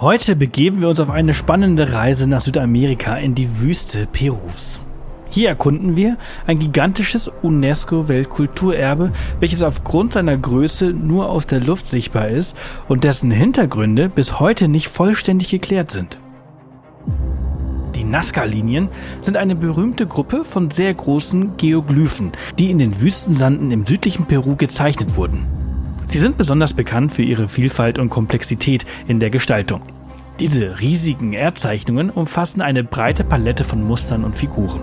Heute begeben wir uns auf eine spannende Reise nach Südamerika in die Wüste Perus. Hier erkunden wir ein gigantisches UNESCO-Weltkulturerbe, welches aufgrund seiner Größe nur aus der Luft sichtbar ist und dessen Hintergründe bis heute nicht vollständig geklärt sind. Die Nazca-Linien sind eine berühmte Gruppe von sehr großen Geoglyphen, die in den Wüstensanden im südlichen Peru gezeichnet wurden. Sie sind besonders bekannt für ihre Vielfalt und Komplexität in der Gestaltung. Diese riesigen Erdzeichnungen umfassen eine breite Palette von Mustern und Figuren.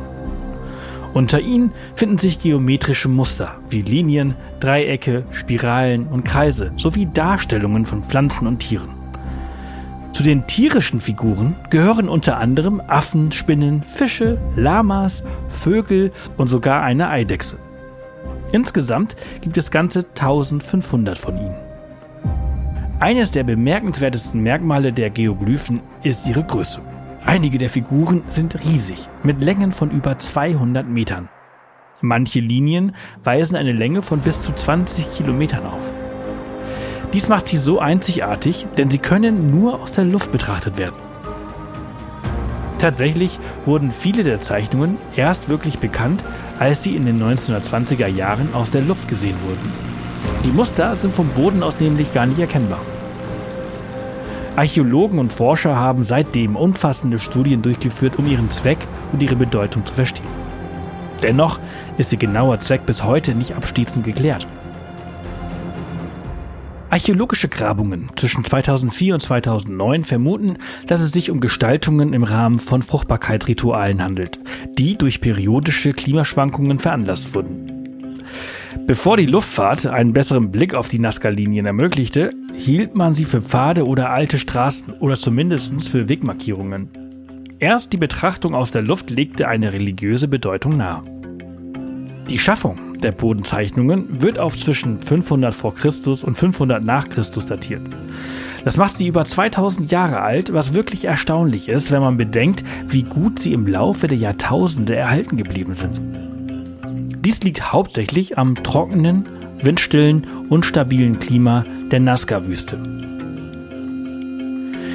Unter ihnen finden sich geometrische Muster wie Linien, Dreiecke, Spiralen und Kreise sowie Darstellungen von Pflanzen und Tieren. Zu den tierischen Figuren gehören unter anderem Affen, Spinnen, Fische, Lamas, Vögel und sogar eine Eidechse. Insgesamt gibt es ganze 1500 von ihnen. Eines der bemerkenswertesten Merkmale der Geoglyphen ist ihre Größe. Einige der Figuren sind riesig, mit Längen von über 200 Metern. Manche Linien weisen eine Länge von bis zu 20 Kilometern auf. Dies macht sie so einzigartig, denn sie können nur aus der Luft betrachtet werden. Tatsächlich wurden viele der Zeichnungen erst wirklich bekannt, als sie in den 1920er Jahren aus der Luft gesehen wurden. Die Muster sind vom Boden aus nämlich gar nicht erkennbar. Archäologen und Forscher haben seitdem umfassende Studien durchgeführt, um ihren Zweck und ihre Bedeutung zu verstehen. Dennoch ist ihr genauer Zweck bis heute nicht abschließend geklärt. Archäologische Grabungen zwischen 2004 und 2009 vermuten, dass es sich um Gestaltungen im Rahmen von Fruchtbarkeitsritualen handelt, die durch periodische Klimaschwankungen veranlasst wurden. Bevor die Luftfahrt einen besseren Blick auf die Nazca-Linien ermöglichte, hielt man sie für Pfade oder alte Straßen oder zumindest für Wegmarkierungen. Erst die Betrachtung aus der Luft legte eine religiöse Bedeutung nahe. Die Schaffung der Bodenzeichnungen wird auf zwischen 500 vor Christus und 500 nach Christus datiert. Das macht sie über 2000 Jahre alt, was wirklich erstaunlich ist, wenn man bedenkt, wie gut sie im Laufe der Jahrtausende erhalten geblieben sind. Dies liegt hauptsächlich am trockenen, windstillen und stabilen Klima der Nazca-Wüste.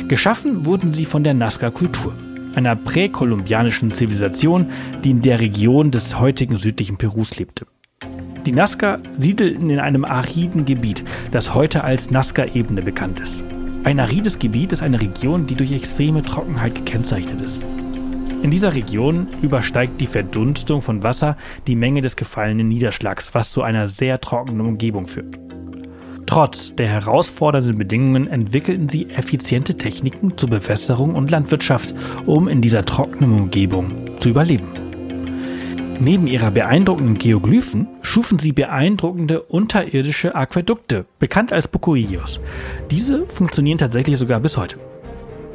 Geschaffen wurden sie von der Nazca-Kultur, einer präkolumbianischen Zivilisation, die in der Region des heutigen südlichen Perus lebte. Die Nazca siedelten in einem ariden Gebiet, das heute als Nazca-Ebene bekannt ist. Ein arides Gebiet ist eine Region, die durch extreme Trockenheit gekennzeichnet ist. In dieser Region übersteigt die Verdunstung von Wasser die Menge des gefallenen Niederschlags, was zu einer sehr trockenen Umgebung führt. Trotz der herausfordernden Bedingungen entwickelten sie effiziente Techniken zur Bewässerung und Landwirtschaft, um in dieser trockenen Umgebung zu überleben. Neben ihrer beeindruckenden Geoglyphen schufen sie beeindruckende unterirdische Aquädukte, bekannt als Bucoillos. Diese funktionieren tatsächlich sogar bis heute.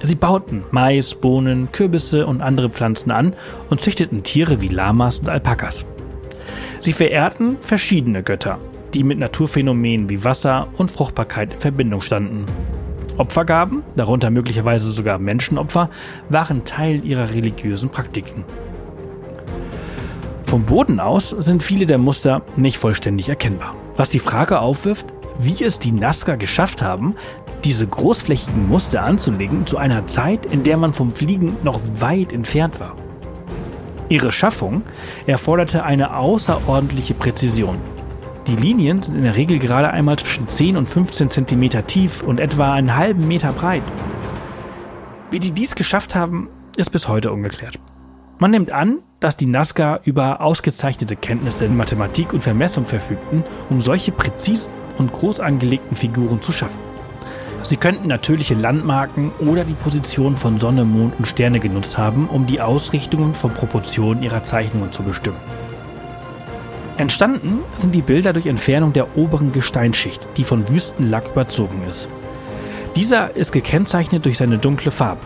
Sie bauten Mais, Bohnen, Kürbisse und andere Pflanzen an und züchteten Tiere wie Lamas und Alpakas. Sie verehrten verschiedene Götter, die mit Naturphänomenen wie Wasser und Fruchtbarkeit in Verbindung standen. Opfergaben, darunter möglicherweise sogar Menschenopfer, waren Teil ihrer religiösen Praktiken. Vom Boden aus sind viele der Muster nicht vollständig erkennbar. Was die Frage aufwirft, wie es die Nazca geschafft haben, diese großflächigen Muster anzulegen zu einer Zeit, in der man vom Fliegen noch weit entfernt war. Ihre Schaffung erforderte eine außerordentliche Präzision. Die Linien sind in der Regel gerade einmal zwischen 10 und 15 cm tief und etwa einen halben Meter breit. Wie die dies geschafft haben, ist bis heute ungeklärt. Man nimmt an, dass die Nazca über ausgezeichnete Kenntnisse in Mathematik und Vermessung verfügten, um solche präzisen und groß angelegten Figuren zu schaffen. Sie könnten natürliche Landmarken oder die Position von Sonne, Mond und Sterne genutzt haben, um die Ausrichtungen von Proportionen ihrer Zeichnungen zu bestimmen. Entstanden sind die Bilder durch Entfernung der oberen Gesteinsschicht, die von Wüstenlack überzogen ist. Dieser ist gekennzeichnet durch seine dunkle Farbe.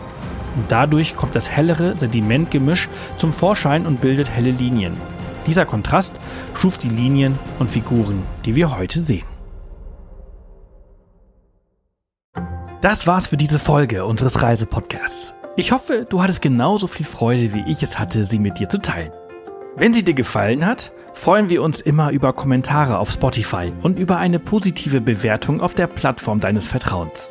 Und dadurch kommt das hellere Sedimentgemisch zum Vorschein und bildet helle Linien. Dieser Kontrast schuf die Linien und Figuren, die wir heute sehen. Das war's für diese Folge unseres Reisepodcasts. Ich hoffe, du hattest genauso viel Freude, wie ich es hatte, sie mit dir zu teilen. Wenn sie dir gefallen hat, freuen wir uns immer über Kommentare auf Spotify und über eine positive Bewertung auf der Plattform deines Vertrauens.